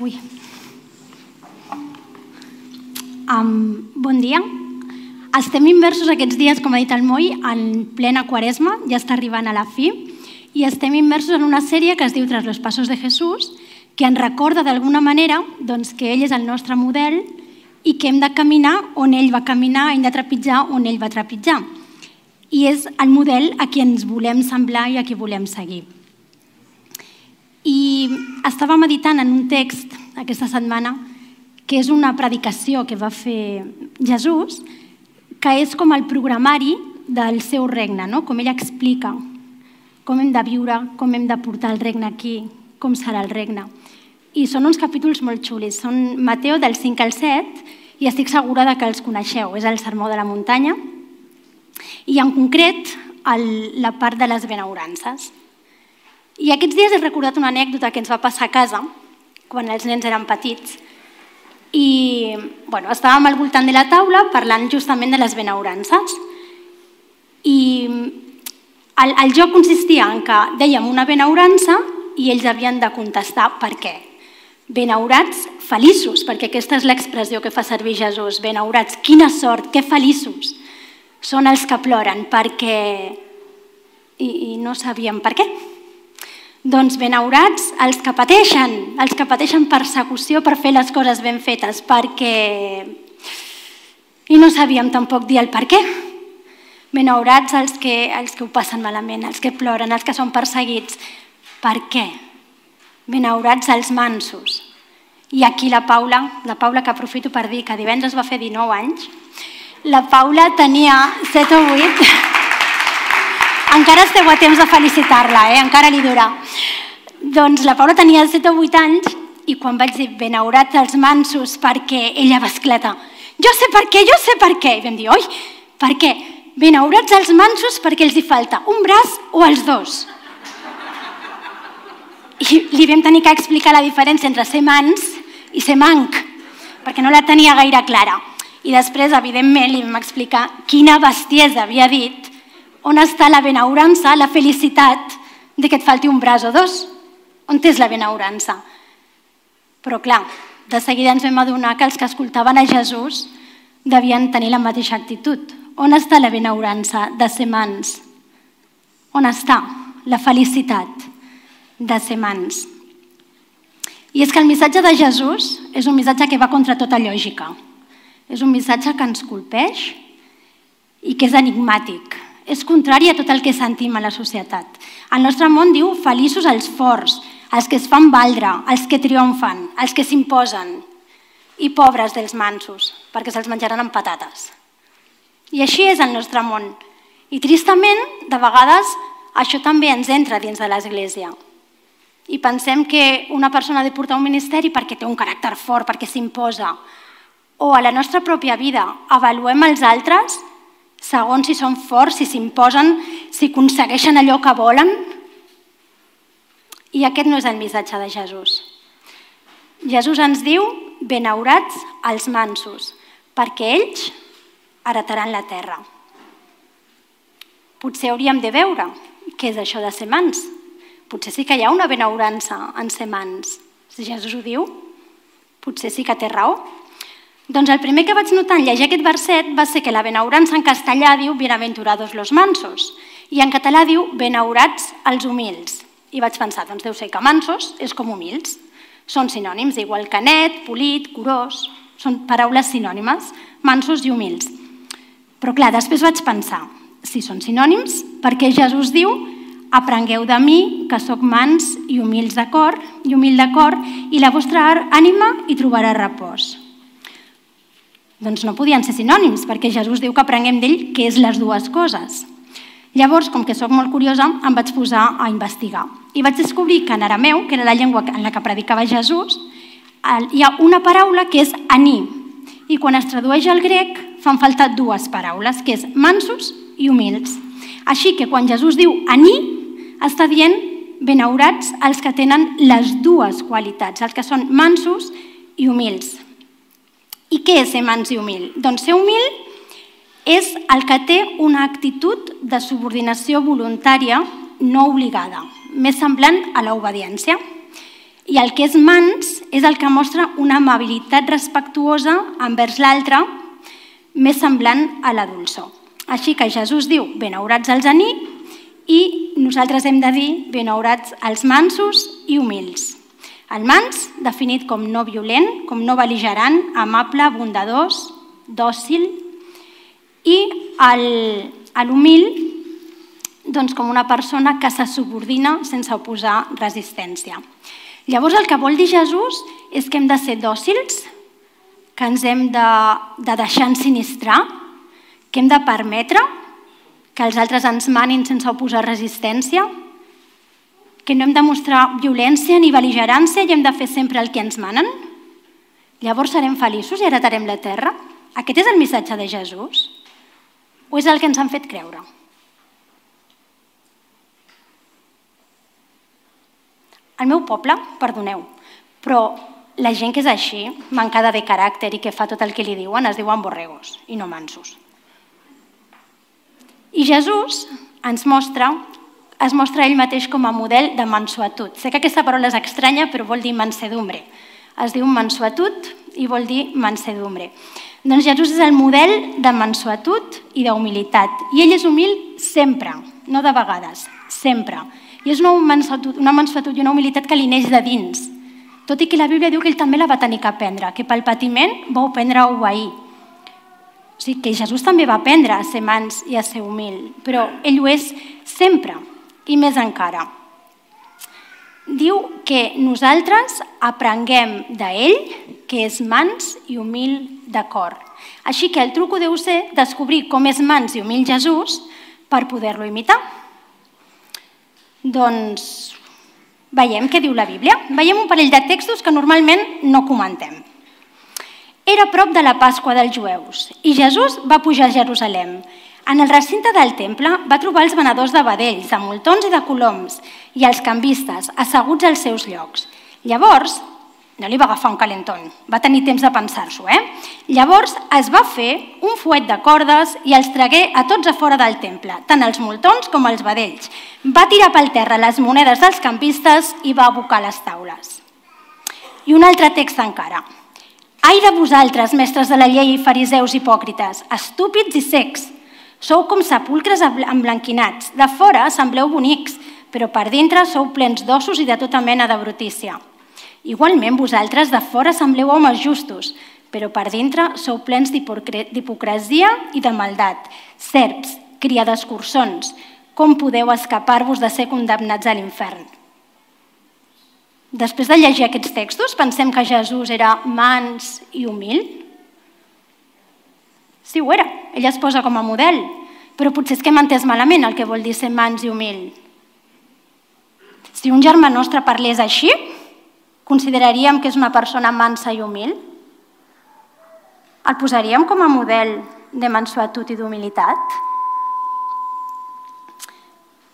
Ui. Um, bon dia. Estem immersos aquests dies, com ha dit el Moi, en plena quaresma, ja està arribant a la fi, i estem immersos en una sèrie que es diu Tras los pasos de Jesús, que ens recorda d'alguna manera doncs, que ell és el nostre model i que hem de caminar on ell va caminar, hem de trepitjar on ell va trepitjar. I és el model a qui ens volem semblar i a qui volem seguir. Estava meditant en un text aquesta setmana que és una predicació que va fer Jesús, que és com el programari del seu regne, no? com ell explica com hem de viure, com hem de portar el regne aquí, com serà el regne. I són uns capítols molt xulis. Són Mateu del 5 al 7 i estic segura de que els coneixeu. És el sermó de la muntanya i en concret el, la part de les benaurances. I aquests dies he recordat una anècdota que ens va passar a casa quan els nens eren petits i bueno, estàvem al voltant de la taula parlant justament de les benaurances i el, el joc consistia en que dèiem una benaurança i ells havien de contestar per què. Benaurats, feliços, perquè aquesta és l'expressió que fa servir Jesús. Benaurats, quina sort, que feliços. Són els que ploren perquè... I, i no sabíem per què. Doncs benaurats els que pateixen, els que pateixen persecució per fer les coses ben fetes, perquè... I no sabíem tampoc dir el per què. Benaurats els que, els que ho passen malament, els que ploren, els que són perseguits. Per què? Benaurats els mansos. I aquí la Paula, la Paula que aprofito per dir que divendres va fer 19 anys, la Paula tenia 7 o 8 encara esteu a temps de felicitar-la, eh? encara li dura. Doncs la Paula tenia 7 o 8 anys i quan vaig dir benaurats els mansos perquè ella va esclatar. Jo sé per què, jo sé per què. I vam dir, oi, per què? Benaurats els mansos perquè els hi falta un braç o els dos. I li vam tenir que explicar la diferència entre ser mans i ser manc, perquè no la tenia gaire clara. I després, evidentment, li vam explicar quina bestiesa havia dit on està la benaurança, la felicitat de que et falti un braç o dos? On és la benaurança? Però clar, de seguida ens vam adonar que els que escoltaven a Jesús devien tenir la mateixa actitud. On està la benaurança de ser mans? On està la felicitat de ser mans? I és que el missatge de Jesús és un missatge que va contra tota lògica. És un missatge que ens colpeix i que és enigmàtic, és contrari a tot el que sentim a la societat. El nostre món diu feliços els forts, els que es fan valdre, els que triomfen, els que s'imposen, i pobres dels mansos, perquè se'ls menjaran amb patates. I així és el nostre món. I tristament, de vegades, això també ens entra dins de l'Església. I pensem que una persona ha de portar un ministeri perquè té un caràcter fort, perquè s'imposa. O a la nostra pròpia vida, avaluem els altres segons si són forts, si s'imposen, si aconsegueixen allò que volen. I aquest no és el missatge de Jesús. Jesús ens diu, benaurats els mansos, perquè ells heretaran la terra. Potser hauríem de veure què és això de ser mans. Potser sí que hi ha una benaurança en ser mans. Si Jesús ho diu, potser sí que té raó. Doncs el primer que vaig notar en llegir aquest verset va ser que la benaurança en castellà diu bienaventurados los mansos i en català diu benaurats els humils. I vaig pensar, doncs deu ser que mansos és com humils. Són sinònims, igual que net, polit, curós, són paraules sinònimes, mansos i humils. Però clar, després vaig pensar, si són sinònims, perquè Jesús diu aprengueu de mi, que sóc mans i humils de cor, i humil de cor, i la vostra ànima hi trobarà repòs. Doncs no podien ser sinònims, perquè Jesús diu que aprenguem d'ell què és les dues coses. Llavors, com que sóc molt curiosa, em vaig posar a investigar. I vaig descobrir que en arameu, que era la llengua en la que predicava Jesús, hi ha una paraula que és aní. I quan es tradueix al grec, fan falta dues paraules, que és mansos i humils. Així que quan Jesús diu aní, està dient benaurats els que tenen les dues qualitats, els que són mansos i humils. I què és ser mans i humil? Doncs ser humil és el que té una actitud de subordinació voluntària no obligada, més semblant a l'obediència. I el que és mans és el que mostra una amabilitat respectuosa envers l'altre més semblant a la dolçor. Així que Jesús diu, benaurats els ani, i nosaltres hem de dir, benaurats els mansos i humils. El mans, definit com no violent, com no beligerant, amable, bondadós, dòcil, i l'humil, doncs, com una persona que se subordina sense oposar resistència. Llavors el que vol dir Jesús és que hem de ser dòcils, que ens hem de, de deixar ensinistrar, que hem de permetre que els altres ens manin sense oposar resistència, que no hem de mostrar violència ni beligerància i hem de fer sempre el que ens manen? Llavors serem feliços i heretarem la terra? Aquest és el missatge de Jesús? O és el que ens han fet creure? El meu poble, perdoneu, però la gent que és així, mancada de caràcter i que fa tot el que li diuen, es diuen borregos i no mansos. I Jesús ens mostra, es mostra ell mateix com a model de mansuetud. Sé que aquesta paraula és estranya, però vol dir mansedumbre. Es diu mansuetud i vol dir mansedumbre. Doncs Jesús és el model de mansuetud i d'humilitat. I ell és humil sempre, no de vegades, sempre. I és una mansuetud, una mansuetud i una humilitat que li neix de dins. Tot i que la Bíblia diu que ell també la va tenir que aprendre, que pel patiment va aprendre a obeir. O sigui, que Jesús també va aprendre a ser mans i a ser humil, però ell ho és sempre, i més encara. Diu que nosaltres aprenguem d'ell, que és mans i humil de cor. Així que el truco deu ser descobrir com és mans i humil Jesús per poder-lo imitar. Doncs veiem què diu la Bíblia. Veiem un parell de textos que normalment no comentem. Era prop de la Pasqua dels jueus i Jesús va pujar a Jerusalem. En el recinte del temple va trobar els venedors de vedells, de moltons i de coloms i els canvistes asseguts als seus llocs. Llavors no li va agafar un calentón, va tenir temps de pensar-s'ho, eh? Llavors es va fer un fuet de cordes i els tragué a tots a fora del temple, tant els moltons com els vedells. Va tirar pel terra les monedes dels campistes i va abocar les taules. I un altre text encara. Ai de vosaltres, mestres de la llei i fariseus hipòcrites, estúpids i secs, sou com sepulcres emblanquinats. De fora sembleu bonics, però per dintre sou plens d'ossos i de tota mena de brutícia. Igualment, vosaltres de fora sembleu homes justos, però per dintre sou plens d'hipocresia i de maldat. Serps, cria d'escurçons, com podeu escapar-vos de ser condemnats a l'infern? Després de llegir aquests textos, pensem que Jesús era mans i humil? Sí, ho era. Ell es posa com a model, però potser és que hem entès malament el que vol dir ser mans i humil. Si un germà nostre parlés així, consideraríem que és una persona mansa i humil? El posaríem com a model de mansuetud i d'humilitat?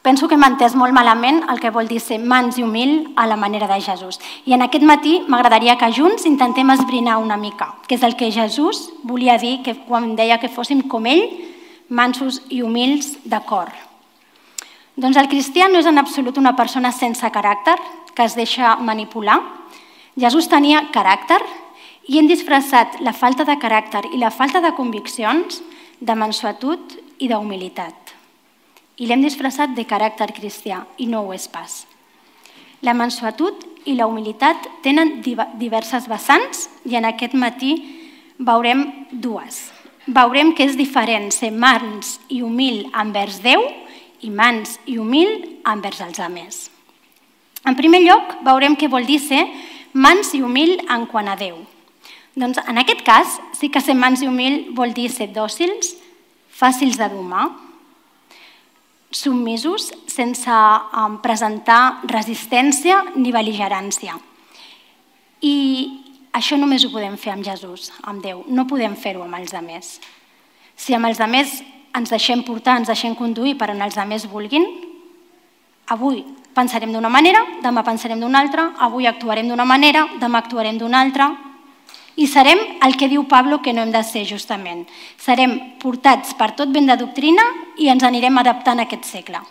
Penso que hem entès molt malament el que vol dir ser mans i humil a la manera de Jesús. I en aquest matí m'agradaria que junts intentem esbrinar una mica, que és el que Jesús volia dir que quan deia que fóssim com ell, mansos i humils de cor. Doncs el cristià no és en absolut una persona sense caràcter, que es deixa manipular, Jesús tenia caràcter i hem disfressat la falta de caràcter i la falta de conviccions de mansuetud i d'humilitat. I l'hem disfressat de caràcter cristià i no ho és pas. La mansuetud i la humilitat tenen diverses vessants i en aquest matí veurem dues. Veurem que és diferent ser mans i humil envers Déu i mans i humil envers els altres. En primer lloc, veurem què vol dir ser mans i humil en quant a Déu. Doncs en aquest cas sí que ser mans i humil vol dir ser dòcils, fàcils de domar, submisos sense um, presentar resistència ni beligerància. I això només ho podem fer amb Jesús, amb Déu. No podem fer-ho amb els altres. Si amb els altres ens deixem portar, ens deixem conduir per on els altres vulguin, avui pensarem d'una manera, demà pensarem d'una altra, avui actuarem d'una manera, demà actuarem d'una altra, i serem el que diu Pablo que no hem de ser justament. Serem portats per tot vent de doctrina i ens anirem adaptant a aquest segle.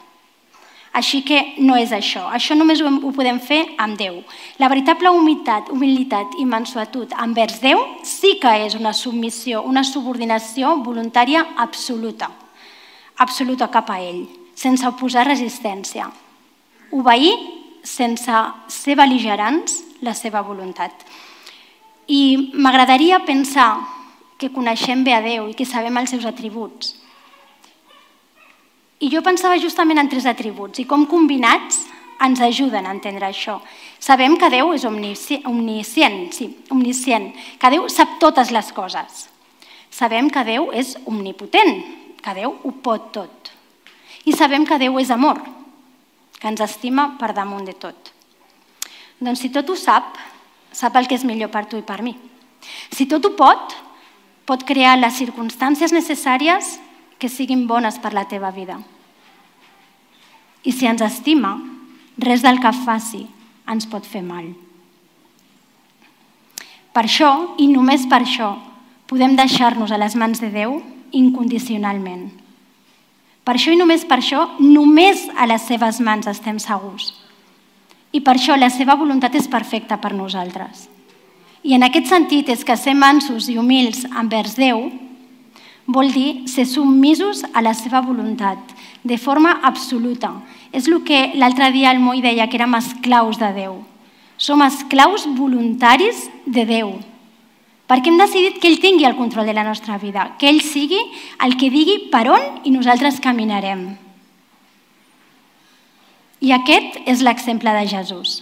Així que no és això. Això només ho, ho podem fer amb Déu. La veritable humilitat, humilitat i mansuetud envers Déu sí que és una submissió, una subordinació voluntària absoluta. Absoluta cap a ell, sense oposar resistència. Obeir sense ser beligerants la seva voluntat. I m'agradaria pensar que coneixem bé a Déu i que sabem els seus atributs i jo pensava justament en tres atributs i com combinats ens ajuden a entendre això. Sabem que Déu és omniscient, sí, omniscient, que Déu sap totes les coses. Sabem que Déu és omnipotent, que Déu ho pot tot. I sabem que Déu és amor, que ens estima per damunt de tot. Doncs si tot ho sap, sap el que és millor per tu i per mi. Si tot ho pot, pot crear les circumstàncies necessàries que siguin bones per la teva vida. I si ens estima, res del que faci ens pot fer mal. Per això, i només per això, podem deixar-nos a les mans de Déu incondicionalment. Per això i només per això, només a les seves mans estem segurs. I per això la seva voluntat és perfecta per nosaltres. I en aquest sentit és que ser mansos i humils envers Déu vol dir ser submisos a la seva voluntat, de forma absoluta. És el que l'altre dia el Moi deia, que érem esclaus de Déu. Som esclaus voluntaris de Déu, perquè hem decidit que ell tingui el control de la nostra vida, que ell sigui el que digui per on i nosaltres caminarem. I aquest és l'exemple de Jesús.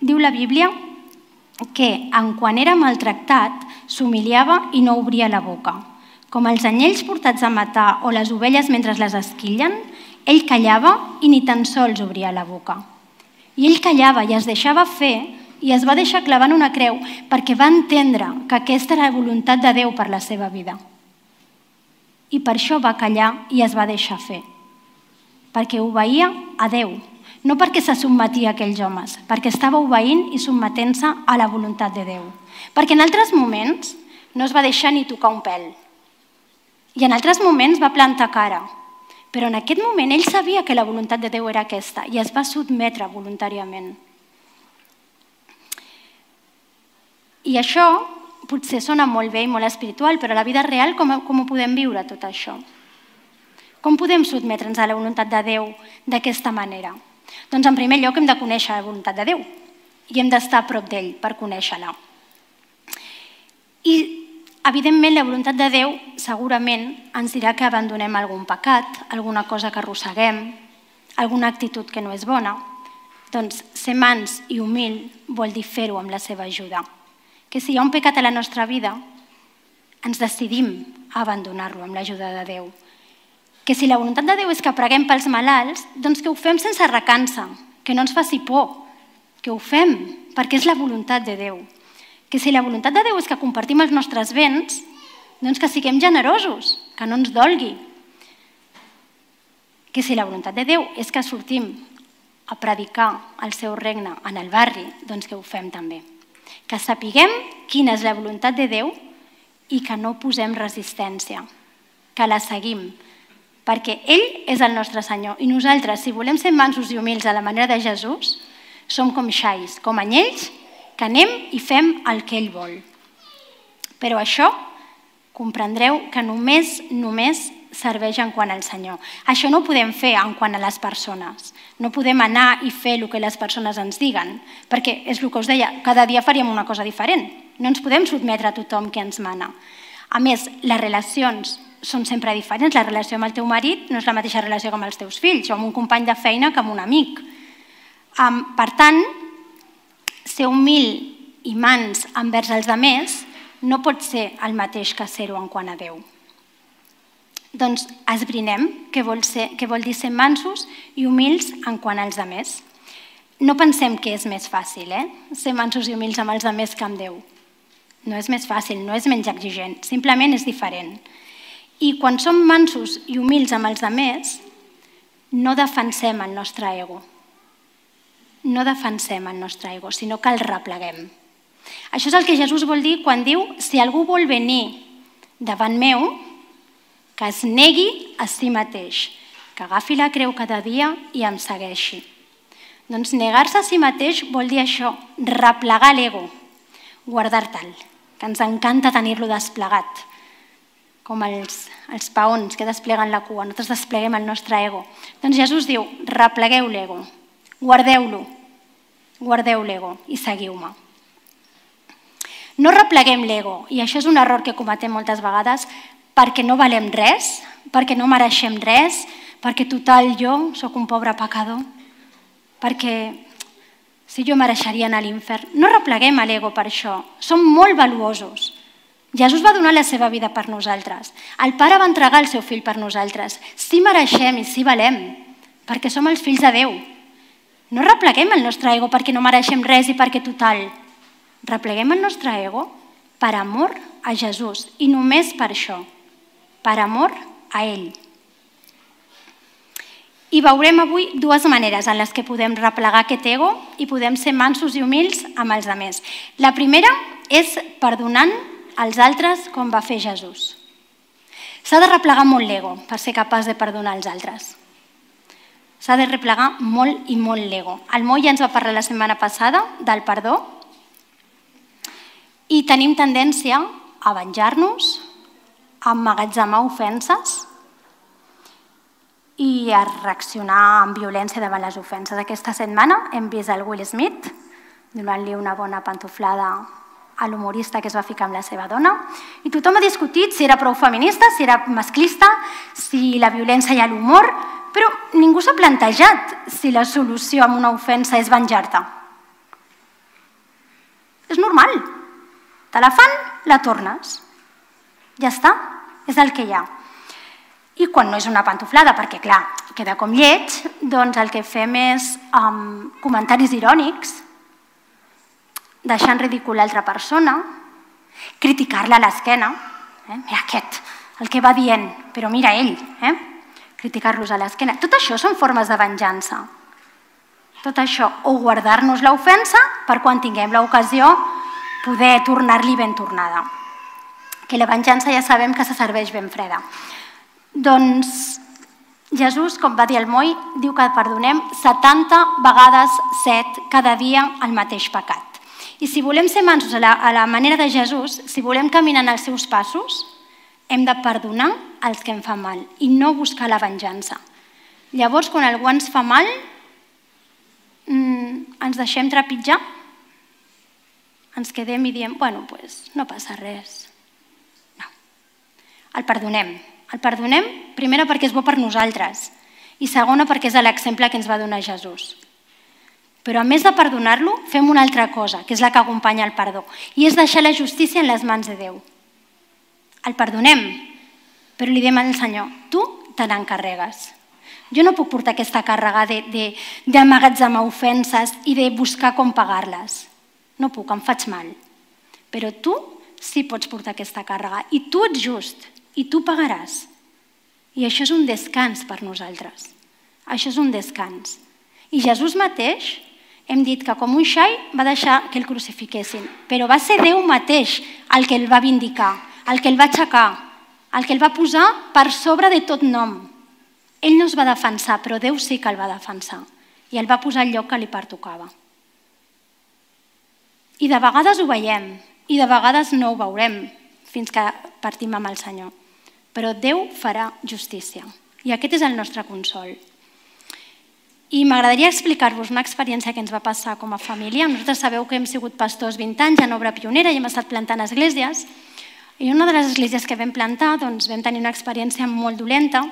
Diu la Bíblia que en quan era maltractat s'humiliava i no obria la boca com els anyells portats a matar o les ovelles mentre les esquillen, ell callava i ni tan sols obria la boca. I ell callava i es deixava fer i es va deixar clavant una creu perquè va entendre que aquesta era la voluntat de Déu per la seva vida. I per això va callar i es va deixar fer. Perquè obeïa a Déu, no perquè se submetia a aquells homes, perquè estava obeint i submetent-se a la voluntat de Déu. Perquè en altres moments no es va deixar ni tocar un pèl, i en altres moments va plantar cara. Però en aquest moment ell sabia que la voluntat de Déu era aquesta i es va sotmetre voluntàriament. I això potser sona molt bé i molt espiritual, però a la vida real com, com ho podem viure tot això? Com podem sotmetre'ns a la voluntat de Déu d'aquesta manera? Doncs en primer lloc hem de conèixer la voluntat de Déu i hem d'estar a prop d'ell per conèixer-la. I Evidentment, la voluntat de Déu segurament ens dirà que abandonem algun pecat, alguna cosa que arrosseguem, alguna actitud que no és bona. Doncs ser mans i humil vol dir fer-ho amb la seva ajuda. Que si hi ha un pecat a la nostra vida, ens decidim a abandonar-lo amb l'ajuda de Déu. Que si la voluntat de Déu és que preguem pels malalts, doncs que ho fem sense recança, que no ens faci por, que ho fem perquè és la voluntat de Déu que si la voluntat de Déu és que compartim els nostres béns, doncs que siguem generosos, que no ens dolgui. Que si la voluntat de Déu és que sortim a predicar el seu regne en el barri, doncs que ho fem també. Que sapiguem quina és la voluntat de Déu i que no posem resistència, que la seguim, perquè ell és el nostre Senyor i nosaltres, si volem ser mansos i humils a la manera de Jesús, som com xais, com anyells que anem i fem el que ell vol. Però això comprendreu que només, només serveix en quant al Senyor. Això no ho podem fer en quant a les persones. No podem anar i fer el que les persones ens diguen, perquè és el que us deia, cada dia faríem una cosa diferent. No ens podem sotmetre a tothom que ens mana. A més, les relacions són sempre diferents. La relació amb el teu marit no és la mateixa relació amb els teus fills, o amb un company de feina que amb un amic. Um, per tant, ser humil i mans envers els altres no pot ser el mateix que ser-ho en quant a Déu. Doncs esbrinem què vol, ser, què vol dir ser mansos i humils en quant als altres. No pensem que és més fàcil, eh? Ser mansos i humils amb els altres que amb Déu. No és més fàcil, no és menys exigent, simplement és diferent. I quan som mansos i humils amb els altres, no defensem el nostre ego, no defensem el nostre ego, sinó que el repleguem. Això és el que Jesús vol dir quan diu si algú vol venir davant meu, que es negui a si mateix, que agafi la creu cada dia i em segueixi. Doncs negar-se a si mateix vol dir això, replegar l'ego, guardar tal, que ens encanta tenir-lo desplegat, com els, els paons que despleguen la cua, nosaltres despleguem el nostre ego. Doncs Jesús diu, replegueu l'ego, guardeu-lo, guardeu l'ego i seguiu-me. No repleguem l'ego, i això és un error que cometem moltes vegades perquè no valem res, perquè no mereixem res, perquè total jo sóc un pobre pecador, perquè si jo mereixeria anar a l'infern. No repleguem l'ego per això, som molt valuosos. Jesús va donar la seva vida per nosaltres. El Pare va entregar el seu fill per nosaltres. Sí mereixem i sí valem, perquè som els fills de Déu. No repleguem el nostre ego perquè no mereixem res i perquè total repleguem el nostre ego per amor a Jesús i només per això, per amor a ell. I veurem avui dues maneres en les que podem replegar aquest ego i podem ser mansos i humils amb els altres. La primera és perdonant als altres com va fer Jesús. S'ha de replegar molt l'ego per ser capaç de perdonar els altres. S'ha de replegar molt i molt l'ego. El Moi ja ens va parlar la setmana passada del perdó i tenim tendència a venjar-nos, a emmagatzemar ofenses i a reaccionar amb violència davant les ofenses. Aquesta setmana hem vist el Will Smith donant-li una bona pantoflada a l'humorista que es va ficar amb la seva dona i tothom ha discutit si era prou feminista, si era masclista, si la violència i l'humor, però ningú s'ha plantejat si la solució a una ofensa és venjar-te. És normal, Te la fan, la tornes. Ja està, és el que hi ha. I quan no és una pantoflada, perquè clar, queda com lleig, doncs el que fem és um, comentaris irònics, deixar en ridícul l'altra persona, criticar-la a l'esquena, eh? mira aquest, el que va dient, però mira ell, eh? criticar-los a l'esquena. Tot això són formes de venjança. Tot això, o guardar-nos l'ofensa per quan tinguem l'ocasió poder tornar-li ben tornada. Que la venjança ja sabem que se serveix ben freda. Doncs Jesús, com va dir el Moi, diu que perdonem 70 vegades 7 cada dia el mateix pecat. I si volem ser mansos a la, a la manera de Jesús, si volem caminar en els seus passos, hem de perdonar els que em fan mal i no buscar la venjança. Llavors, quan algú ens fa mal, mm, ens deixem trepitjar ens quedem i diem, bueno, pues, no passa res. No. El perdonem. El perdonem, primera, perquè és bo per nosaltres i segona, perquè és l'exemple que ens va donar Jesús. Però a més de perdonar-lo, fem una altra cosa, que és la que acompanya el perdó, i és deixar la justícia en les mans de Déu. El perdonem, però li diem al Senyor, tu te n'encarregues. Jo no puc portar aquesta càrrega d'amagatzemar ofenses i de buscar com pagar-les. No puc, em faig mal. Però tu sí pots portar aquesta càrrega i tu ets just i tu pagaràs. I això és un descans per nosaltres. Això és un descans. I Jesús mateix, hem dit que com un xai va deixar que el crucifiquessin, però va ser Déu mateix el que el va vindicar, el que el va aixecar, el que el va posar per sobre de tot nom. Ell no es va defensar, però Déu sí que el va defensar i el va posar al lloc que li pertocava. I de vegades ho veiem, i de vegades no ho veurem, fins que partim amb el Senyor. Però Déu farà justícia. I aquest és el nostre consol. I m'agradaria explicar-vos una experiència que ens va passar com a família. Nosaltres sabeu que hem sigut pastors 20 anys en obra pionera i hem estat plantant esglésies. I una de les esglésies que vam plantar doncs, vam tenir una experiència molt dolenta,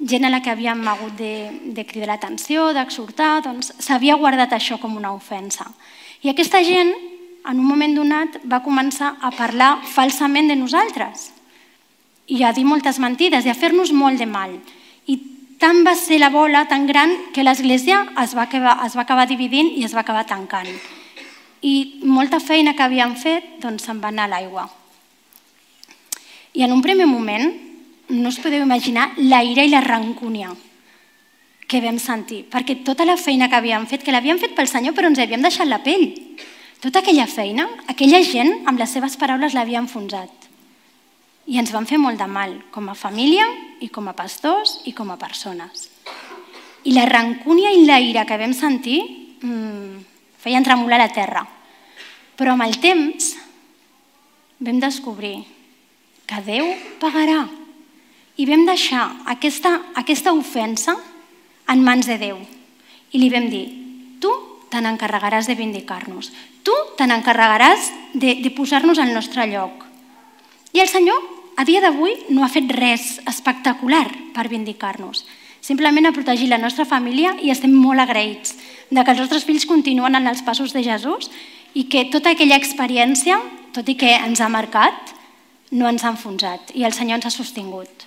gent a la que havíem hagut de, de cridar l'atenció, d'exhortar, doncs s'havia guardat això com una ofensa. I aquesta gent en un moment donat va començar a parlar falsament de nosaltres i a dir moltes mentides i a fer-nos molt de mal. Tant va ser la bola tan gran que l'Església es, va acabar, es va acabar dividint i es va acabar tancant. I molta feina que havíem fet doncs, se'n va anar a l'aigua. I en un primer moment no us podeu imaginar la ira i la rancúnia que vam sentir, perquè tota la feina que havíem fet, que l'havíem fet pel Senyor, però ens havíem deixat la pell. Tota aquella feina, aquella gent, amb les seves paraules l'havia enfonsat. I ens van fer molt de mal, com a família i com a pastors i com a persones. I la rancúnia i la ira que vam sentir mmm, feien tremolar la terra. Però amb el temps vam descobrir que Déu pagarà. I vam deixar aquesta, aquesta ofensa en mans de Déu. I li vam dir, tu te n'encarregaràs de vindicar-nos. Tu te n'encarregaràs de, de posar-nos al nostre lloc. I el Senyor, a dia d'avui, no ha fet res espectacular per vindicar-nos. Simplement ha protegit la nostra família i estem molt agraïts de que els nostres fills continuen en els passos de Jesús i que tota aquella experiència, tot i que ens ha marcat, no ens ha enfonsat i el Senyor ens ha sostingut.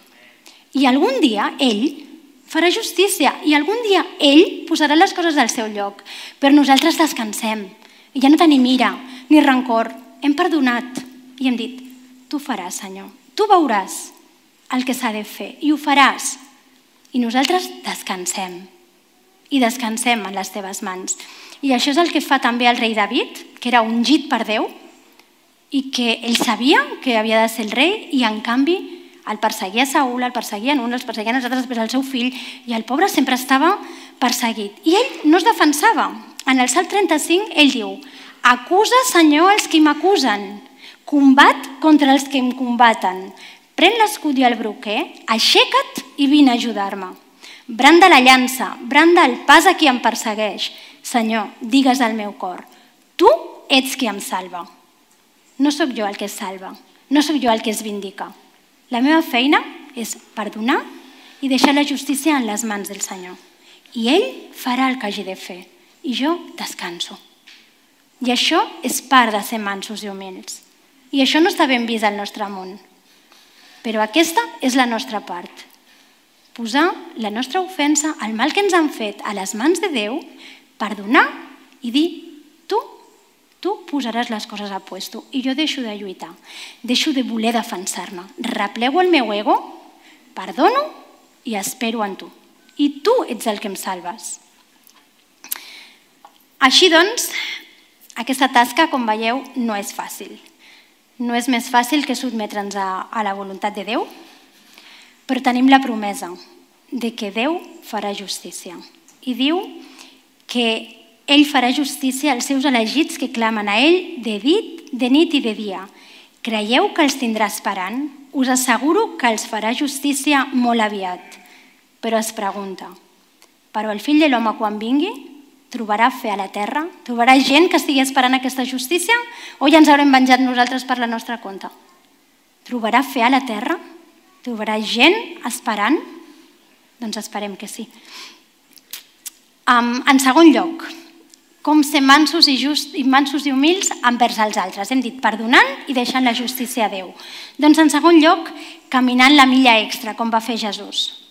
I algun dia ell farà justícia i algun dia ell posarà les coses al seu lloc. Però nosaltres descansem i ja no tenim ira ni rancor. Hem perdonat i hem dit, tu faràs, Senyor. Tu veuràs el que s'ha de fer i ho faràs. I nosaltres descansem i descansem en les teves mans. I això és el que fa també el rei David, que era ungit per Déu i que ell sabia que havia de ser el rei i en canvi el perseguia Saúl, el perseguien un, els perseguien els altres, després el seu fill, i el pobre sempre estava perseguit. I ell no es defensava. En el Salt 35 ell diu «Acusa, Senyor, els que m'acusen, combat contra els que em combaten, pren l'escut i el broquer, aixeca't i vine a ajudar-me. Branda la llança, branda el pas a qui em persegueix. Senyor, digues al meu cor, tu ets qui em salva. No sóc jo el que es salva, no sóc jo el que es vindica. La meva feina és perdonar i deixar la justícia en les mans del Senyor. I ell farà el que hagi de fer. I jo descanso. I això és part de ser mansos i humils. I això no està ben vist al nostre món. Però aquesta és la nostra part. Posar la nostra ofensa, el mal que ens han fet, a les mans de Déu, perdonar i dir, tu Tu posaràs les coses a puesto i jo deixo de lluitar, deixo de voler defensar-me. Replego el meu ego, perdono i espero en tu. I tu ets el que em salves. Així doncs, aquesta tasca, com veieu, no és fàcil. No és més fàcil que sotmetre'ns a, a la voluntat de Déu, però tenim la promesa de que Déu farà justícia. I diu que ell farà justícia als seus elegits que clamen a ell de dit, de nit i de dia. Creieu que els tindrà esperant? Us asseguro que els farà justícia molt aviat. Però es pregunta, però el fill de l'home quan vingui trobarà fe a la terra? Trobarà gent que estigui esperant aquesta justícia? O ja ens haurem venjat nosaltres per la nostra compte? Trobarà fe a la terra? Trobarà gent esperant? Doncs esperem que sí. Um, en segon lloc, com ser mansos i, just, i mansos i humils envers els altres. Hem dit perdonant i deixant la justícia a Déu. Doncs en segon lloc, caminant la milla extra, com va fer Jesús.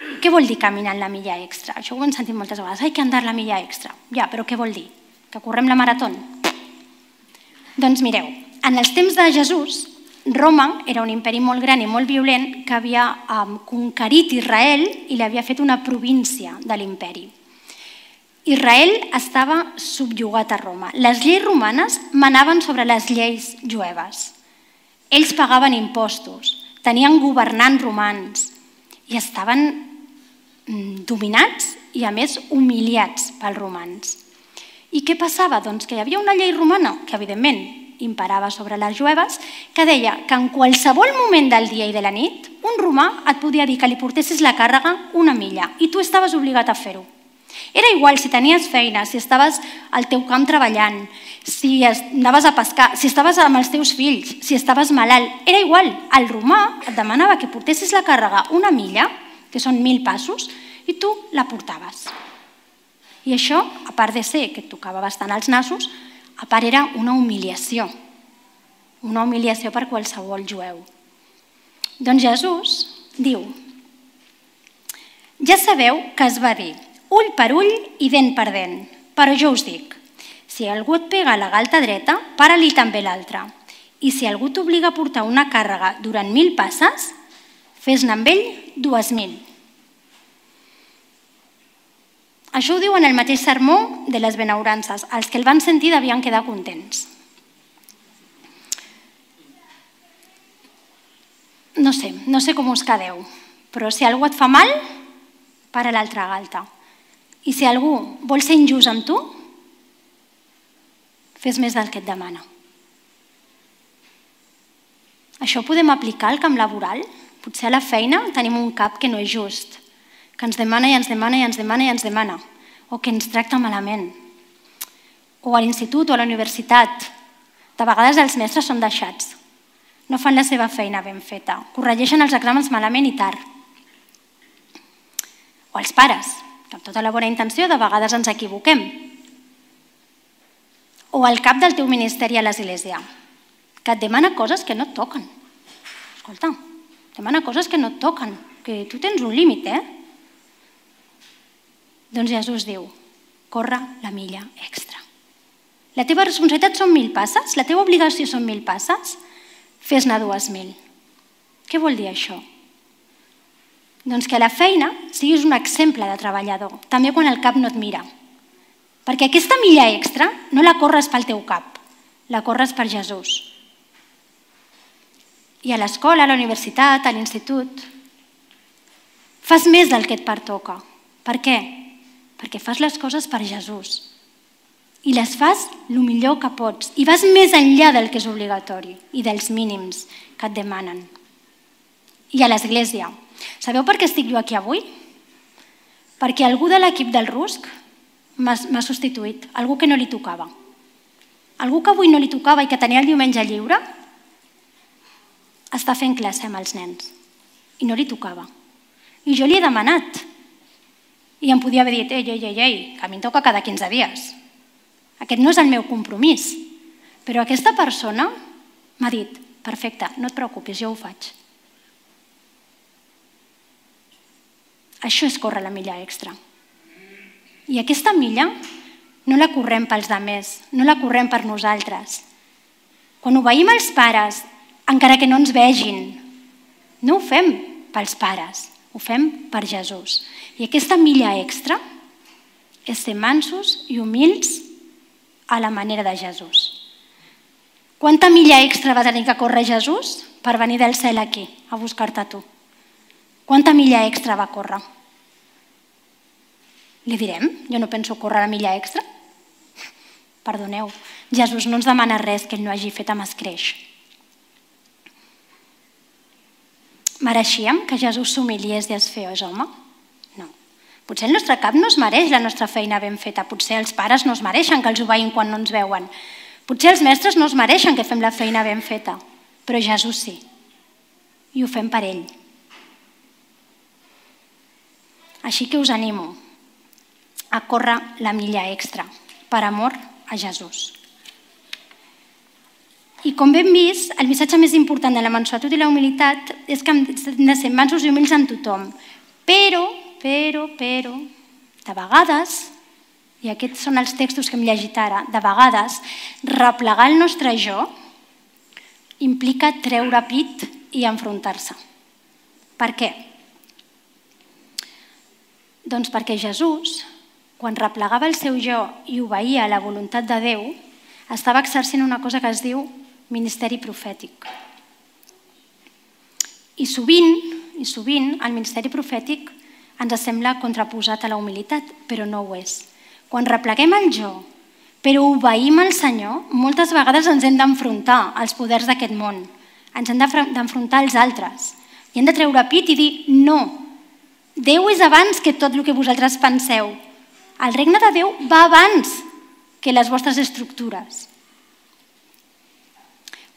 Què vol dir caminant la milla extra? Això ho hem sentit moltes vegades. Hay que andar la milla extra. Ja, però què vol dir? Que correm la marató? Doncs mireu, en els temps de Jesús, Roma era un imperi molt gran i molt violent que havia um, conquerit Israel i l'havia fet una província de l'imperi. Israel estava subjugat a Roma. Les lleis romanes manaven sobre les lleis jueves. Ells pagaven impostos, tenien governants romans i estaven dominats i, a més, humiliats pels romans. I què passava? Doncs que hi havia una llei romana, que evidentment imparava sobre les jueves, que deia que en qualsevol moment del dia i de la nit, un romà et podia dir que li portessis la càrrega una milla i tu estaves obligat a fer-ho. Era igual si tenies feina, si estaves al teu camp treballant, si anaves a pescar, si estaves amb els teus fills, si estaves malalt, era igual. El romà et demanava que portessis la càrrega una milla, que són mil passos, i tu la portaves. I això, a part de ser que et tocava bastant els nassos, a part era una humiliació. Una humiliació per qualsevol jueu. Doncs Jesús diu, ja sabeu que es va dir, ull per ull i dent per dent. Però jo us dic, si algú et pega la galta dreta, para-li també l'altra. I si algú t'obliga a portar una càrrega durant mil passes, fes-ne amb ell dues mil. Això ho diu en el mateix sermó de les benaurances. Els que el van sentir devien quedar contents. No sé, no sé com us quedeu, però si algú et fa mal, para l'altra galta. I si algú vol ser injust amb tu, fes més del que et demana. Això ho podem aplicar al camp laboral? Potser a la feina tenim un cap que no és just, que ens demana i ens demana i ens demana i ens demana, o que ens tracta malament. O a l'institut o a la universitat. De vegades els mestres són deixats. No fan la seva feina ben feta. Corregeixen els exàmens malament i tard. O els pares, que amb tota la bona intenció de vegades ens equivoquem. O el cap del teu ministeri a l'Església, que et demana coses que no et toquen. Escolta, demana coses que no et toquen, que tu tens un límit, eh? Doncs Jesús diu, corre la milla extra. La teva responsabilitat són mil passes, la teva obligació són mil passes, fes-ne dues mil. Què vol dir això? Doncs que a la feina siguis un exemple de treballador, també quan el cap no et mira. Perquè aquesta milla extra no la corres pel teu cap, la corres per Jesús. I a l'escola, a la universitat, a l'institut, fas més del que et pertoca. Per què? Perquè fas les coses per Jesús. I les fas el millor que pots. I vas més enllà del que és obligatori i dels mínims que et demanen. I a l'església. Sabeu per què estic jo aquí avui? Perquè algú de l'equip del RUSC m'ha substituït, algú que no li tocava. Algú que avui no li tocava i que tenia el diumenge lliure, està fent classe amb els nens i no li tocava. I jo li he demanat. I em podia haver dit, ei, ei, ei, ei, que a mi em toca cada 15 dies. Aquest no és el meu compromís. Però aquesta persona m'ha dit, perfecte, no et preocupis, jo ho faig. Això és córrer la milla extra. I aquesta milla no la correm pels demés, no la correm per nosaltres. Quan obeïm els pares encara que no ens vegin. No ho fem pels pares, ho fem per Jesús. I aquesta milla extra és ser mansos i humils a la manera de Jesús. Quanta milla extra va tenir que córrer Jesús per venir del cel aquí a buscar-te tu? Quanta milla extra va córrer? Li direm? Jo no penso córrer la milla extra? Perdoneu, Jesús no ens demana res que ell no hagi fet amb escreix. Mereixíem que Jesús s'humiliés i es fes home? No. Potser el nostre cap no es mereix la nostra feina ben feta. Potser els pares no es mereixen que els obeïn quan no ens veuen. Potser els mestres no es mereixen que fem la feina ben feta. Però Jesús sí. I ho fem per ell. Així que us animo a córrer la milla extra per amor a Jesús. I com hem vist, el missatge més important de la mensualitat i la humilitat és que hem de ser mansos i humils amb tothom. Però, però, però, de vegades, i aquests són els textos que hem llegit ara, de vegades, replegar el nostre jo implica treure pit i enfrontar-se. Per què? Doncs perquè Jesús, quan replegava el seu jo i obeïa la voluntat de Déu, estava exercint una cosa que es diu ministeri profètic. I sovint, i sovint, el ministeri profètic ens sembla contraposat a la humilitat, però no ho és. Quan repleguem el jo, però obeïm el Senyor, moltes vegades ens hem d'enfrontar als poders d'aquest món, ens hem d'enfrontar als altres, i hem de treure pit i dir no, Déu és abans que tot el que vosaltres penseu. El regne de Déu va abans que les vostres estructures.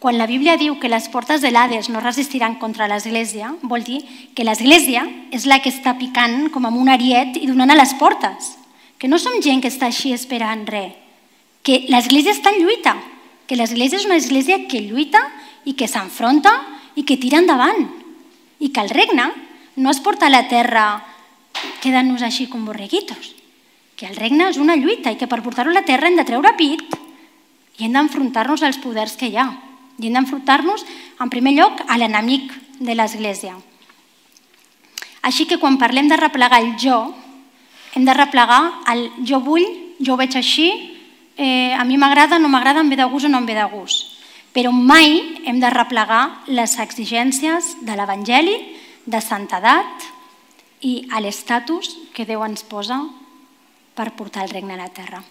Quan la Bíblia diu que les portes de l'Hades no resistiran contra l'Església, vol dir que l'Església és la que està picant com amb un ariet i donant a les portes. Que no som gent que està així esperant res. Que l'Església està en lluita. Que l'Església és una església que lluita i que s'enfronta i que tira endavant. I que el regne no es porta a la terra quedant-nos així com borreguitos. Que el regne és una lluita i que per portar-ho a la terra hem de treure pit i hem d'enfrontar-nos als poders que hi ha i hem d'enfrontar-nos, en primer lloc, a l'enemic de l'Església. Així que quan parlem de replegar el jo, hem de replegar el jo vull, jo ho veig així, eh, a mi m'agrada, no m'agrada, em ve de gust o no em ve de gust. Però mai hem de replegar les exigències de l'Evangeli, de santedat i a l'estatus que Déu ens posa per portar el regne a la terra.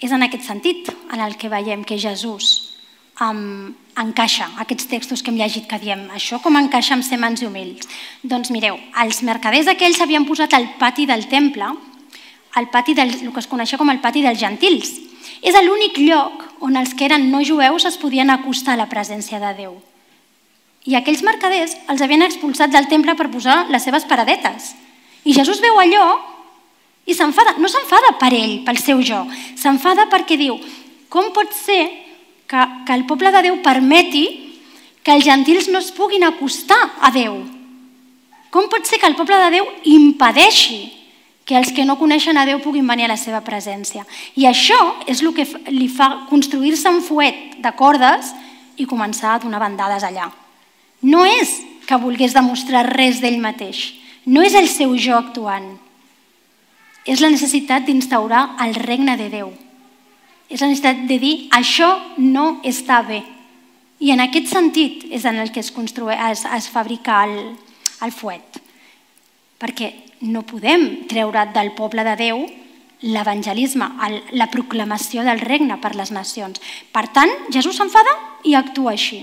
És en aquest sentit en el que veiem que Jesús um, encaixa aquests textos que hem llegit que diem això com encaixa amb ser mans i humils. Doncs mireu, els mercaders aquells s'havien posat al pati del temple, al pati del, el que es coneixia com el pati dels gentils. És l'únic lloc on els que eren no jueus es podien acostar a la presència de Déu. I aquells mercaders els havien expulsat del temple per posar les seves paradetes. I Jesús veu allò i s'enfada. No s'enfada per ell, pel seu jo. S'enfada perquè diu, com pot ser que, que el poble de Déu permeti que els gentils no es puguin acostar a Déu? Com pot ser que el poble de Déu impedeixi que els que no coneixen a Déu puguin venir a la seva presència? I això és el que li fa construir-se un fuet de cordes i començar a donar bandades allà. No és que volgués demostrar res d'ell mateix, no és el seu jo actuant, és la necessitat d'instaurar el regne de Déu. És la necessitat de dir això no està bé. I en aquest sentit és en el que es, es, es fabrica el, el fuet. Perquè no podem treure del poble de Déu l'evangelisme, la proclamació del regne per les nacions. Per tant, Jesús s'enfada i actua així.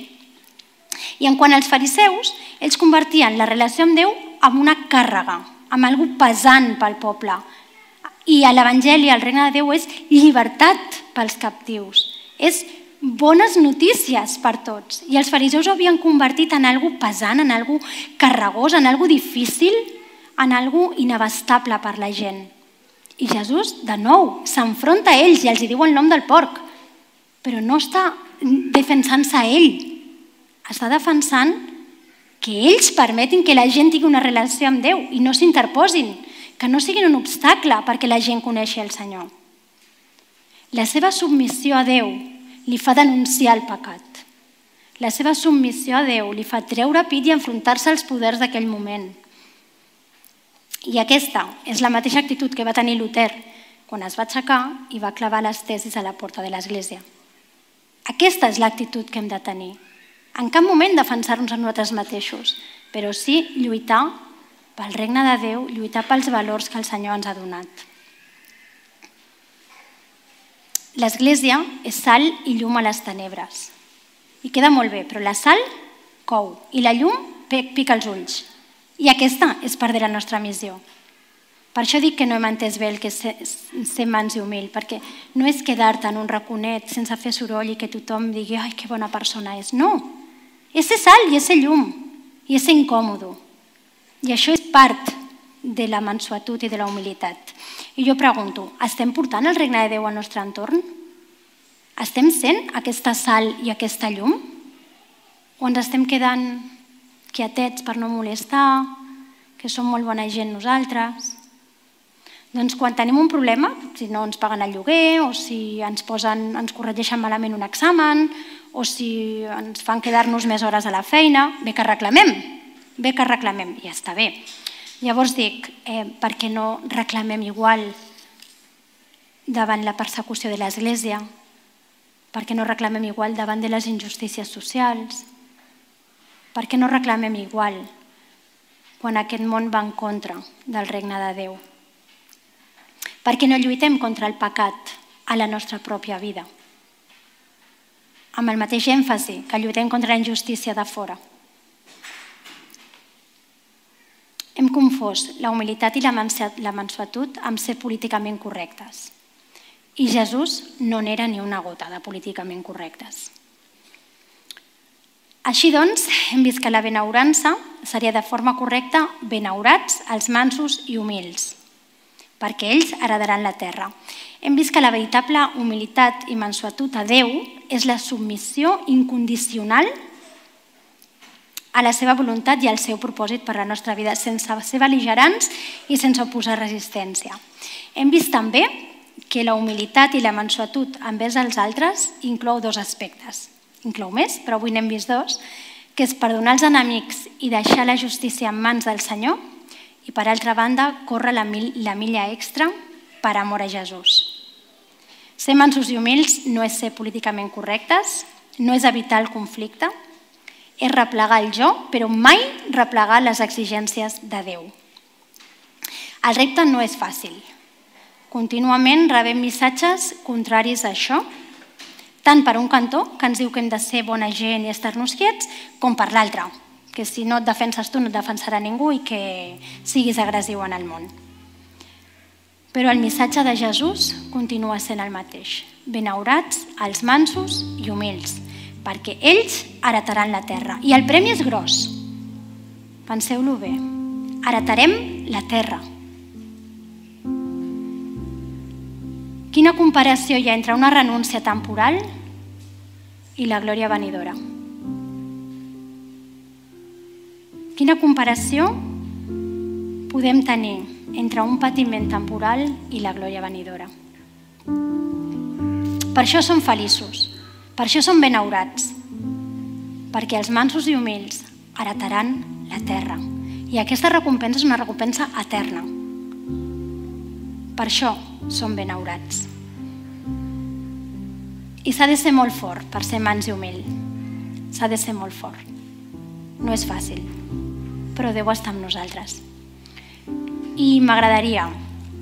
I en quant als fariseus, ells convertien la relació amb Déu en una càrrega, amb algú pesant pel poble, i a l'Evangeli, el regne de Déu és llibertat pels captius. És bones notícies per tots. I els fariseus ho havien convertit en algo pesant, en algo carregós, en algo difícil, en algo inabastable per la gent. I Jesús, de nou, s'enfronta a ells i els hi diu el nom del porc. Però no està defensant-se a ell. Està defensant que ells permetin que la gent tingui una relació amb Déu i no s'interposin que no siguin un obstacle perquè la gent coneixi el Senyor. La seva submissió a Déu li fa denunciar el pecat. La seva submissió a Déu li fa treure pit i enfrontar-se als poders d'aquell moment. I aquesta és la mateixa actitud que va tenir Luther quan es va aixecar i va clavar les tesis a la porta de l'Església. Aquesta és l'actitud que hem de tenir. En cap moment defensar-nos a nosaltres mateixos, però sí lluitar pel regne de Déu, lluitar pels valors que el Senyor ens ha donat. L'Església és sal i llum a les tenebres. I queda molt bé, però la sal cou i la llum pica els ulls. I aquesta és part de la nostra missió. Per això dic que no hem entès bé el que és ser mans i humil, perquè no és quedar-te en un raconet sense fer soroll i que tothom digui ai, que bona persona és. No, és ser sal i és ser llum i és ser incòmodo. I això és part de la mansuetud i de la humilitat. I jo pregunto, estem portant el regne de Déu al nostre entorn? Estem sent aquesta sal i aquesta llum? O ens estem quedant quietets per no molestar, que som molt bona gent nosaltres? Doncs quan tenim un problema, si no ens paguen el lloguer, o si ens, posen, ens corregeixen malament un examen, o si ens fan quedar-nos més hores a la feina, bé que reclamem, bé que reclamem, ja està bé. Llavors dic, eh, per què no reclamem igual davant la persecució de l'Església? Per què no reclamem igual davant de les injustícies socials? Per què no reclamem igual quan aquest món va en contra del regne de Déu? Per què no lluitem contra el pecat a la nostra pròpia vida? Amb el mateix èmfasi que lluitem contra la injustícia de fora. Hem confós la humilitat i la mansuetud amb ser políticament correctes. I Jesús no n'era ni una gota de políticament correctes. Així doncs, hem vist que la benaurança seria de forma correcta benaurats els mansos i humils, perquè ells heredaran la terra. Hem vist que la veritable humilitat i mansuetud a Déu és la submissió incondicional a la seva voluntat i al seu propòsit per la nostra vida, sense ser beligerants i sense oposar resistència. Hem vist també que la humilitat i la mansuetud envers els altres inclou dos aspectes. Inclou més, però avui n'hem vist dos, que és perdonar els enemics i deixar la justícia en mans del Senyor i, per altra banda, córrer la, mil, la milla extra per amor a Jesús. Ser mansos i humils no és ser políticament correctes, no és evitar el conflicte, és replegar el jo, però mai replegar les exigències de Déu. El repte no és fàcil, Contínuament rebem missatges contraris a això, tant per un cantó, que ens diu que hem de ser bona gent i estar-nos quiets, com per l'altre, que si no et defenses tu no et defensarà ningú i que siguis agressiu en el món. Però el missatge de Jesús continua sent el mateix. Benaurats els mansos i humils, perquè ells heretaran la terra. I el premi és gros. Penseu-lo bé. Heretarem la terra. Quina comparació hi ha entre una renúncia temporal i la glòria venidora? Quina comparació podem tenir entre un patiment temporal i la glòria venidora? Per això som feliços, per això som benaurats, perquè els mansos i humils heretaran la terra. I aquesta recompensa és una recompensa eterna. Per això som benaurats. I s'ha de ser molt fort per ser mans i humil. S'ha de ser molt fort. No és fàcil, però Déu està amb nosaltres. I m'agradaria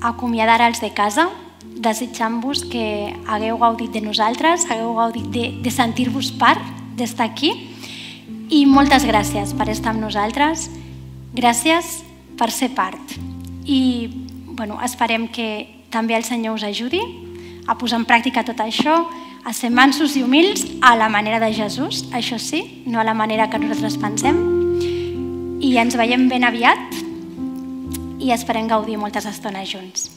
acomiadar-los de casa desitjant-vos que hagueu gaudit de nosaltres, hagueu gaudit de, de sentir-vos part, d'estar aquí. I moltes gràcies per estar amb nosaltres. Gràcies per ser part. I bueno, esperem que també el Senyor us ajudi a posar en pràctica tot això, a ser mansos i humils a la manera de Jesús, això sí, no a la manera que nosaltres pensem. I ens veiem ben aviat i esperem gaudir moltes estones junts.